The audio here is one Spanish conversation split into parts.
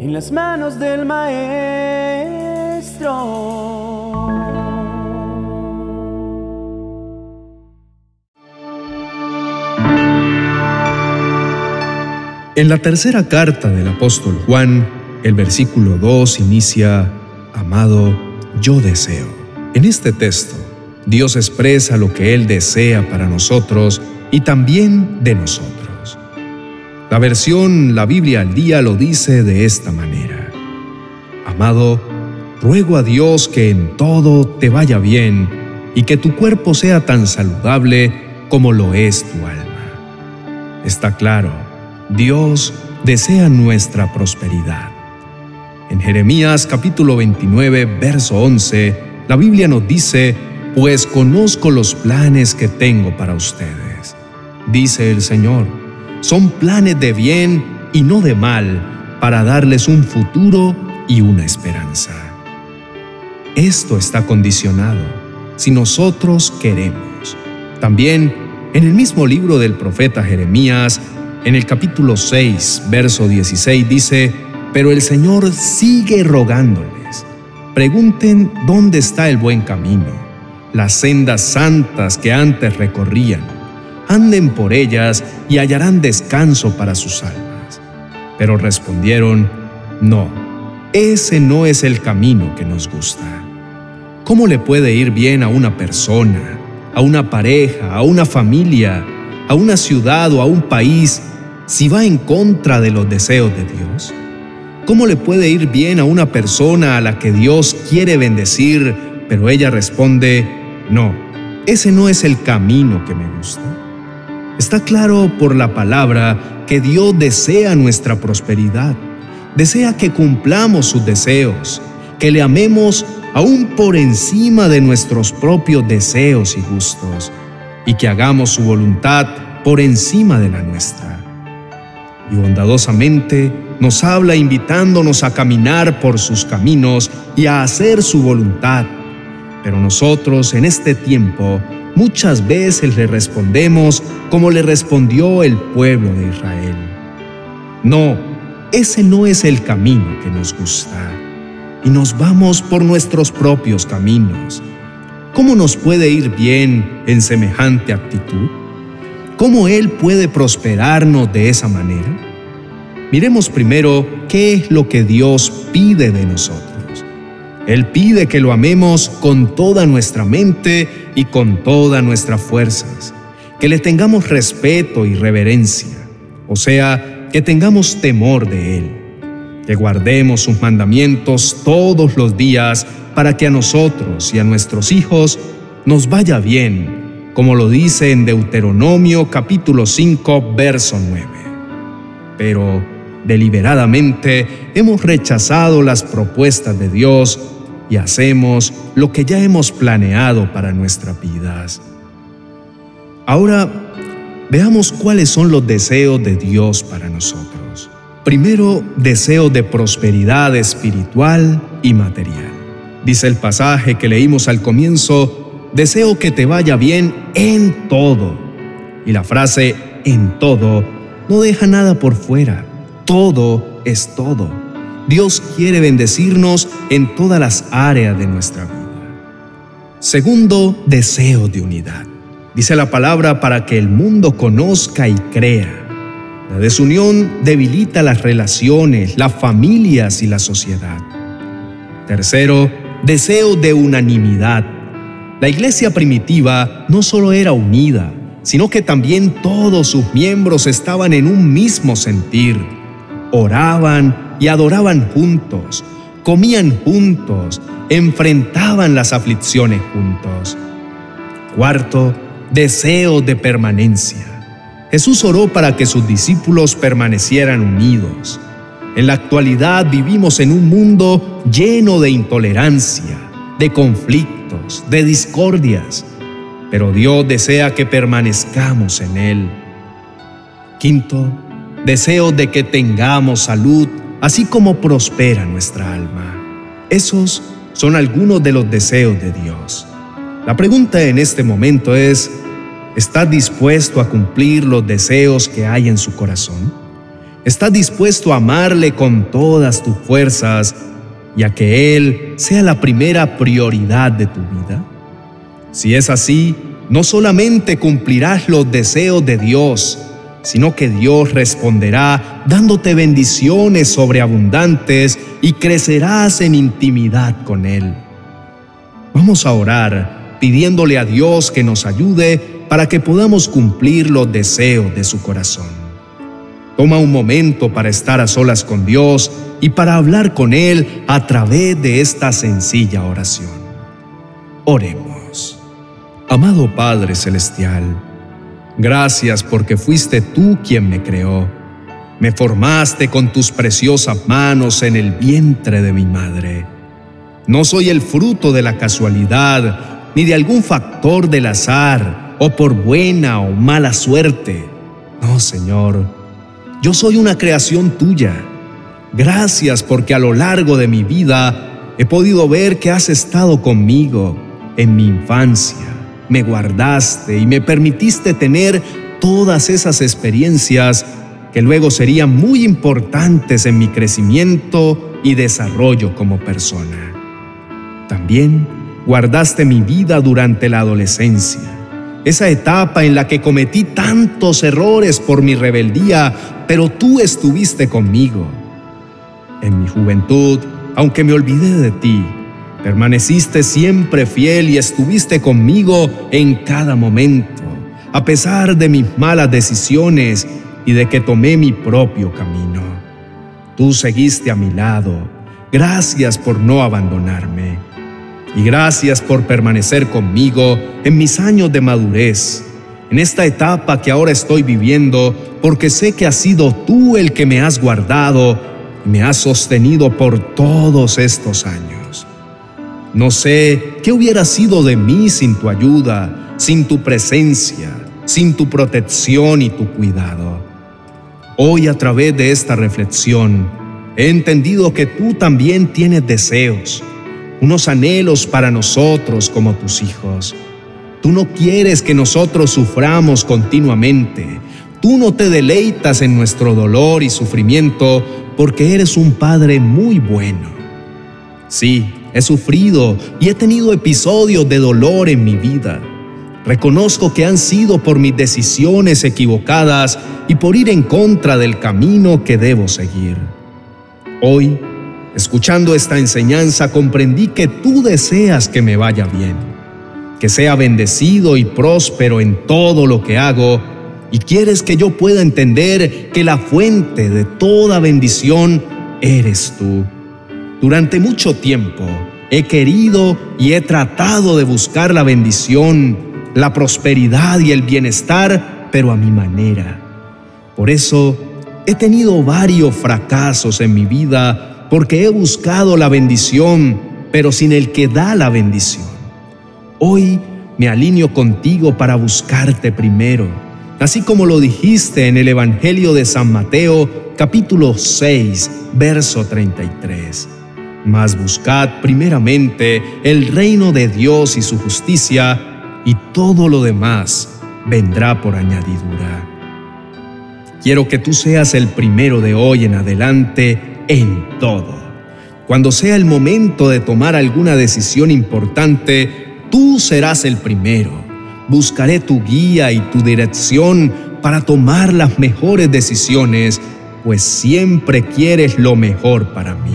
en las manos del Maestro. En la tercera carta del apóstol Juan, el versículo 2 inicia, Amado, yo deseo. En este texto, Dios expresa lo que Él desea para nosotros y también de nosotros. La versión La Biblia al día lo dice de esta manera. Amado, ruego a Dios que en todo te vaya bien y que tu cuerpo sea tan saludable como lo es tu alma. Está claro, Dios desea nuestra prosperidad. En Jeremías capítulo 29, verso 11, la Biblia nos dice, pues conozco los planes que tengo para ustedes. Dice el Señor, son planes de bien y no de mal, para darles un futuro y una esperanza. Esto está condicionado si nosotros queremos. También en el mismo libro del profeta Jeremías, en el capítulo 6, verso 16 dice, pero el Señor sigue rogándoles. Pregunten dónde está el buen camino, las sendas santas que antes recorrían. Anden por ellas y hallarán descanso para sus almas. Pero respondieron, no, ese no es el camino que nos gusta. ¿Cómo le puede ir bien a una persona, a una pareja, a una familia, a una ciudad o a un país si va en contra de los deseos de Dios? ¿Cómo le puede ir bien a una persona a la que Dios quiere bendecir, pero ella responde, no, ese no es el camino que me gusta? Está claro por la palabra que Dios desea nuestra prosperidad, desea que cumplamos sus deseos, que le amemos aún por encima de nuestros propios deseos y gustos, y que hagamos su voluntad por encima de la nuestra y bondadosamente nos habla invitándonos a caminar por sus caminos y a hacer su voluntad. Pero nosotros en este tiempo muchas veces le respondemos como le respondió el pueblo de Israel. No, ese no es el camino que nos gusta. Y nos vamos por nuestros propios caminos. ¿Cómo nos puede ir bien en semejante actitud? ¿Cómo Él puede prosperarnos de esa manera? Miremos primero qué es lo que Dios pide de nosotros. Él pide que lo amemos con toda nuestra mente y con todas nuestras fuerzas, que le tengamos respeto y reverencia, o sea, que tengamos temor de Él, que guardemos sus mandamientos todos los días para que a nosotros y a nuestros hijos nos vaya bien como lo dice en Deuteronomio capítulo 5, verso 9. Pero deliberadamente hemos rechazado las propuestas de Dios y hacemos lo que ya hemos planeado para nuestras vidas. Ahora, veamos cuáles son los deseos de Dios para nosotros. Primero, deseo de prosperidad espiritual y material. Dice el pasaje que leímos al comienzo deseo que te vaya bien en todo. Y la frase en todo no deja nada por fuera. Todo es todo. Dios quiere bendecirnos en todas las áreas de nuestra vida. Segundo, deseo de unidad. Dice la palabra para que el mundo conozca y crea. La desunión debilita las relaciones, las familias y la sociedad. Tercero, deseo de unanimidad. La iglesia primitiva no solo era unida, sino que también todos sus miembros estaban en un mismo sentir. Oraban y adoraban juntos, comían juntos, enfrentaban las aflicciones juntos. Cuarto, deseo de permanencia. Jesús oró para que sus discípulos permanecieran unidos. En la actualidad vivimos en un mundo lleno de intolerancia, de conflicto de discordias, pero Dios desea que permanezcamos en Él. Quinto, deseo de que tengamos salud, así como prospera nuestra alma. Esos son algunos de los deseos de Dios. La pregunta en este momento es, ¿está dispuesto a cumplir los deseos que hay en su corazón? ¿Estás dispuesto a amarle con todas tus fuerzas y a que Él sea la primera prioridad de tu vida? Si es así, no solamente cumplirás los deseos de Dios, sino que Dios responderá dándote bendiciones sobreabundantes y crecerás en intimidad con Él. Vamos a orar pidiéndole a Dios que nos ayude para que podamos cumplir los deseos de su corazón. Toma un momento para estar a solas con Dios y para hablar con Él a través de esta sencilla oración. Oremos. Amado Padre Celestial, gracias porque fuiste tú quien me creó. Me formaste con tus preciosas manos en el vientre de mi madre. No soy el fruto de la casualidad ni de algún factor del azar o por buena o mala suerte. No, Señor, yo soy una creación tuya. Gracias porque a lo largo de mi vida he podido ver que has estado conmigo en mi infancia me guardaste y me permitiste tener todas esas experiencias que luego serían muy importantes en mi crecimiento y desarrollo como persona. También guardaste mi vida durante la adolescencia, esa etapa en la que cometí tantos errores por mi rebeldía, pero tú estuviste conmigo. En mi juventud, aunque me olvidé de ti, Permaneciste siempre fiel y estuviste conmigo en cada momento, a pesar de mis malas decisiones y de que tomé mi propio camino. Tú seguiste a mi lado. Gracias por no abandonarme. Y gracias por permanecer conmigo en mis años de madurez, en esta etapa que ahora estoy viviendo, porque sé que has sido tú el que me has guardado y me has sostenido por todos estos años. No sé qué hubiera sido de mí sin tu ayuda, sin tu presencia, sin tu protección y tu cuidado. Hoy a través de esta reflexión he entendido que tú también tienes deseos, unos anhelos para nosotros como tus hijos. Tú no quieres que nosotros suframos continuamente. Tú no te deleitas en nuestro dolor y sufrimiento porque eres un Padre muy bueno. Sí, He sufrido y he tenido episodios de dolor en mi vida. Reconozco que han sido por mis decisiones equivocadas y por ir en contra del camino que debo seguir. Hoy, escuchando esta enseñanza, comprendí que tú deseas que me vaya bien, que sea bendecido y próspero en todo lo que hago, y quieres que yo pueda entender que la fuente de toda bendición eres tú. Durante mucho tiempo he querido y he tratado de buscar la bendición, la prosperidad y el bienestar, pero a mi manera. Por eso he tenido varios fracasos en mi vida porque he buscado la bendición, pero sin el que da la bendición. Hoy me alineo contigo para buscarte primero, así como lo dijiste en el Evangelio de San Mateo capítulo 6, verso 33. Mas buscad primeramente el reino de Dios y su justicia, y todo lo demás vendrá por añadidura. Quiero que tú seas el primero de hoy en adelante en todo. Cuando sea el momento de tomar alguna decisión importante, tú serás el primero. Buscaré tu guía y tu dirección para tomar las mejores decisiones, pues siempre quieres lo mejor para mí.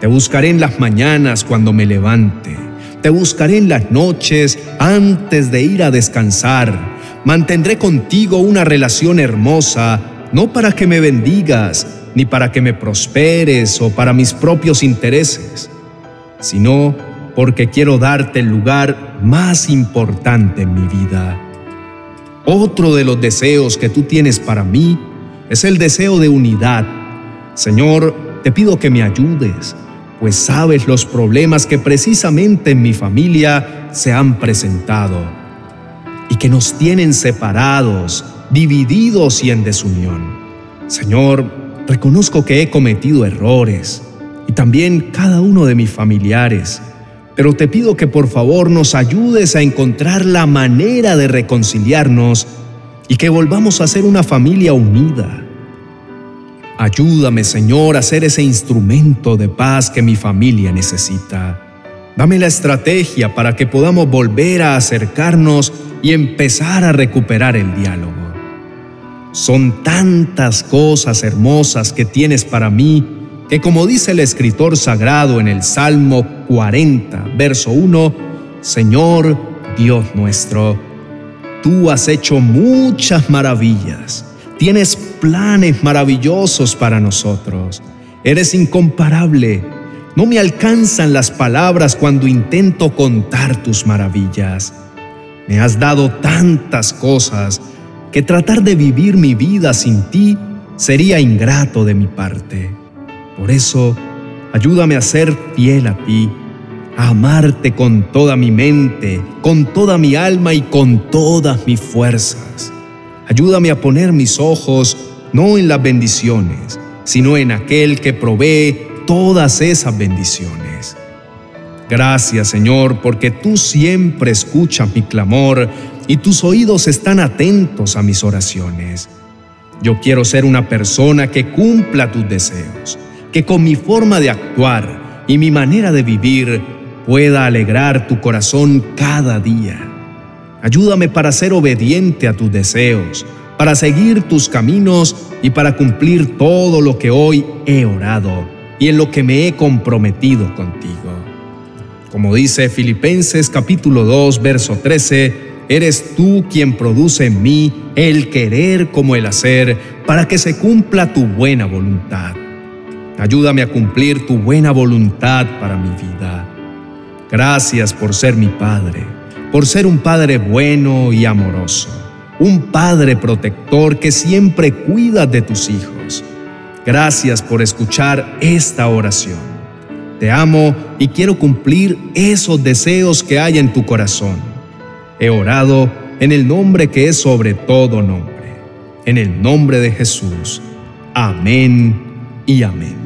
Te buscaré en las mañanas cuando me levante. Te buscaré en las noches antes de ir a descansar. Mantendré contigo una relación hermosa, no para que me bendigas, ni para que me prosperes o para mis propios intereses, sino porque quiero darte el lugar más importante en mi vida. Otro de los deseos que tú tienes para mí es el deseo de unidad. Señor, te pido que me ayudes pues sabes los problemas que precisamente en mi familia se han presentado y que nos tienen separados, divididos y en desunión. Señor, reconozco que he cometido errores y también cada uno de mis familiares, pero te pido que por favor nos ayudes a encontrar la manera de reconciliarnos y que volvamos a ser una familia unida. Ayúdame, Señor, a ser ese instrumento de paz que mi familia necesita. Dame la estrategia para que podamos volver a acercarnos y empezar a recuperar el diálogo. Son tantas cosas hermosas que tienes para mí que como dice el escritor sagrado en el Salmo 40, verso 1, Señor Dios nuestro, tú has hecho muchas maravillas Tienes planes maravillosos para nosotros. Eres incomparable. No me alcanzan las palabras cuando intento contar tus maravillas. Me has dado tantas cosas que tratar de vivir mi vida sin ti sería ingrato de mi parte. Por eso, ayúdame a ser fiel a ti, a amarte con toda mi mente, con toda mi alma y con todas mis fuerzas. Ayúdame a poner mis ojos no en las bendiciones, sino en aquel que provee todas esas bendiciones. Gracias Señor, porque tú siempre escuchas mi clamor y tus oídos están atentos a mis oraciones. Yo quiero ser una persona que cumpla tus deseos, que con mi forma de actuar y mi manera de vivir pueda alegrar tu corazón cada día. Ayúdame para ser obediente a tus deseos, para seguir tus caminos y para cumplir todo lo que hoy he orado y en lo que me he comprometido contigo. Como dice Filipenses capítulo 2, verso 13, eres tú quien produce en mí el querer como el hacer para que se cumpla tu buena voluntad. Ayúdame a cumplir tu buena voluntad para mi vida. Gracias por ser mi Padre por ser un Padre bueno y amoroso, un Padre protector que siempre cuida de tus hijos. Gracias por escuchar esta oración. Te amo y quiero cumplir esos deseos que hay en tu corazón. He orado en el nombre que es sobre todo nombre, en el nombre de Jesús. Amén y amén.